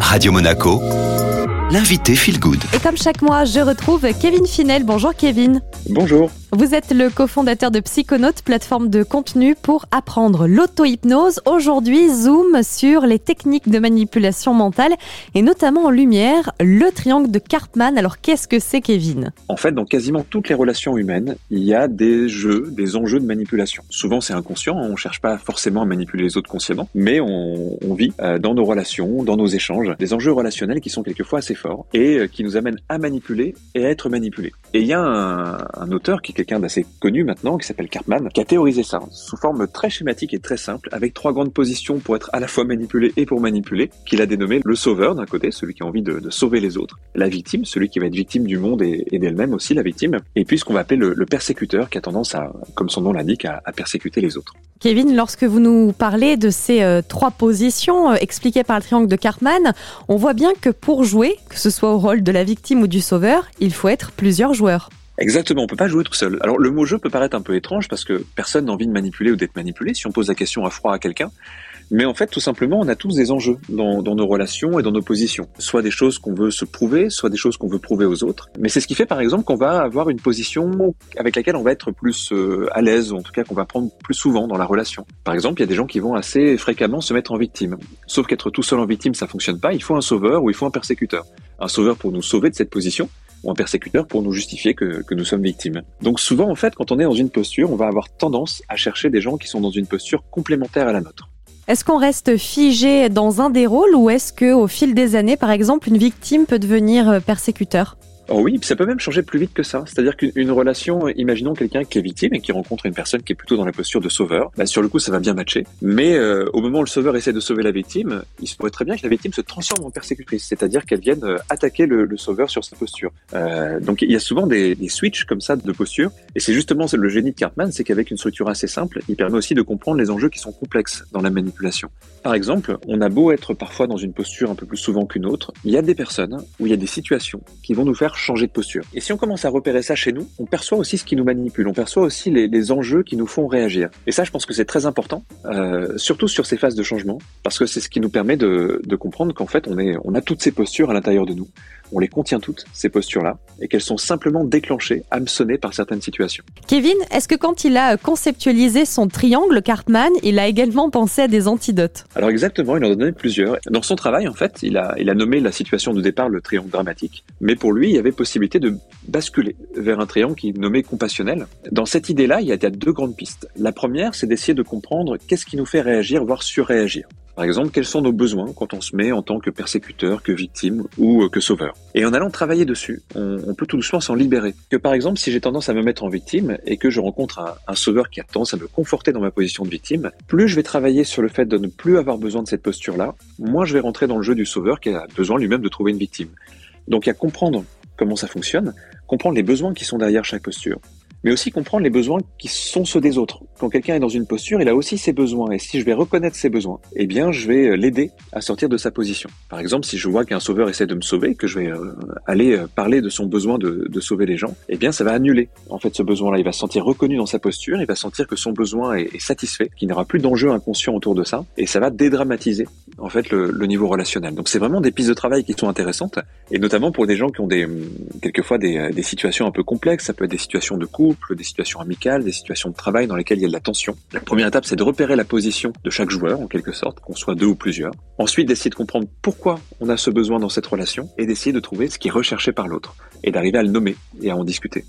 Radio Monaco, l'invité Feel Good. Et comme chaque mois, je retrouve Kevin Finel. Bonjour Kevin. Bonjour. Vous êtes le cofondateur de Psychonautes, plateforme de contenu pour apprendre l'auto-hypnose. Aujourd'hui, zoom sur les techniques de manipulation mentale et notamment en lumière le triangle de Karpman. Alors qu'est-ce que c'est Kevin? En fait, dans quasiment toutes les relations humaines, il y a des jeux, des enjeux de manipulation. Souvent, c'est inconscient, on ne cherche pas forcément à manipuler les autres consciemment, mais on, vit euh, dans nos relations, dans nos échanges, des enjeux relationnels qui sont quelquefois assez forts et euh, qui nous amènent à manipuler et à être manipulés. Et il y a un, un auteur qui quelqu'un d'assez connu maintenant, qui s'appelle Karpman, qui a théorisé ça sous forme très schématique et très simple, avec trois grandes positions pour être à la fois manipulé et pour manipuler, qu'il a dénommé le sauveur d'un côté, celui qui a envie de, sauver les autres, la victime, celui qui va être victime du monde et, d'elle-même aussi, la victime, et puis ce qu'on va appeler le, persécuteur, qui a tendance à, comme son nom l'indique, à, persécuter les autres. Kevin, lorsque vous nous parlez de ces euh, trois positions euh, expliquées par le triangle de Karpman, on voit bien que pour jouer, que ce soit au rôle de la victime ou du sauveur, il faut être plusieurs joueurs. Exactement, on peut pas jouer tout seul. Alors le mot jeu peut paraître un peu étrange parce que personne n'a envie de manipuler ou d'être manipulé si on pose la question à froid à quelqu'un. Mais en fait, tout simplement, on a tous des enjeux dans, dans nos relations et dans nos positions. Soit des choses qu'on veut se prouver, soit des choses qu'on veut prouver aux autres. Mais c'est ce qui fait, par exemple, qu'on va avoir une position avec laquelle on va être plus euh, à l'aise, ou en tout cas qu'on va prendre plus souvent dans la relation. Par exemple, il y a des gens qui vont assez fréquemment se mettre en victime. Sauf qu'être tout seul en victime, ça fonctionne pas. Il faut un sauveur ou il faut un persécuteur. Un sauveur pour nous sauver de cette position ou un persécuteur pour nous justifier que, nous sommes victimes. Donc souvent, en fait, quand on est dans une posture, on va avoir tendance à chercher des gens qui sont dans une posture complémentaire à la nôtre. Est-ce qu'on reste figé dans un des rôles ou est-ce que au fil des années, par exemple, une victime peut devenir euh, persécuteur? Oh oui, ça peut même changer plus vite que ça. C'est-à-dire qu'une relation, imaginons quelqu'un qui est victime et qui rencontre une personne qui est plutôt dans la posture de sauveur, bah sur le coup ça va bien matcher. Mais euh, au moment où le sauveur essaie de sauver la victime, il se pourrait très bien que la victime se transforme en persécutrice, c'est-à-dire qu'elle vienne euh, attaquer le, sauveur sur sa posture. Euh, donc il y a souvent des, des switches comme ça de posture, et c'est justement le génie de Cartman, c'est qu'avec une structure assez simple, il permet aussi de comprendre les enjeux qui sont complexes dans la manipulation. Par exemple, on a beau être parfois dans une posture un peu plus souvent qu'une autre, il y a des personnes où il y a des situations qui vont nous faire changer de posture. Et si on commence à repérer ça chez nous, on perçoit aussi ce qui nous manipule, on perçoit aussi les, les enjeux qui nous font réagir. Et ça, je pense que c'est très important, euh, surtout sur ces phases de changement, parce que c'est ce qui nous permet de, de comprendre qu'en fait, on, est, on a toutes ces postures à l'intérieur de nous. On les contient toutes, ces postures-là, et qu'elles sont simplement déclenchées, hameçonnées par certaines situations. Kevin, est-ce que quand il a conceptualisé son triangle Cartman, il a également pensé à des antidotes? Alors exactement, il en a donné plusieurs. Dans son travail, en fait, il a, il a nommé la situation de départ le triangle dramatique, mais pour lui, il y avait possibilité de basculer vers un triangle qui est nommé compassionnel. Dans cette idée-là, il y a deux grandes pistes. La première, c'est d'essayer de comprendre qu'est-ce qui nous fait réagir, voire surréagir. Par exemple, quels sont nos besoins quand on se met en tant que persécuteur, que victime ou que sauveur? Et en allant travailler dessus, on, peut tout doucement s'en libérer. Que par exemple, si j'ai tendance à me mettre en victime et que je rencontre un, sauveur qui a tendance à me conforter dans ma position de victime, plus je vais travailler sur le fait de ne plus avoir besoin de cette posture-là, moins je vais rentrer dans le jeu du sauveur qui a besoin lui-même de trouver une victime. Donc il y a comprendre comment ça fonctionne, comprendre les besoins qui sont derrière chaque posture mais aussi comprendre les besoins qui sont ceux des autres. Quand quelqu'un est dans une posture, il a aussi ses besoins, et si je vais reconnaître ses besoins, eh bien, je vais l'aider à sortir de sa position. Par exemple, si je vois qu'un sauveur essaie de me sauver, que je vais euh, aller euh, parler de son besoin de, sauver les gens, eh bien, ça va annuler en fait ce besoin-là. Il va se sentir reconnu dans sa posture, il va sentir que son besoin est, satisfait, qu'il n'y aura plus d'enjeu inconscient autour de ça, et ça va dédramatiser en fait le, le niveau relationnel. Donc, c'est vraiment des pistes de travail qui sont intéressantes, et notamment pour des gens qui ont des quelquefois des, des situations un peu complexes. Ça peut être des situations de couple des situations amicales, des situations de travail dans lesquelles il y a de la tension. La première étape, c'est de repérer la position de chaque joueur, en quelque sorte, qu'on soit deux ou plusieurs. Ensuite, d'essayer de comprendre pourquoi on a ce besoin dans cette relation et d'essayer de trouver ce qui est recherché par l'autre et d'arriver à le nommer et à en discuter.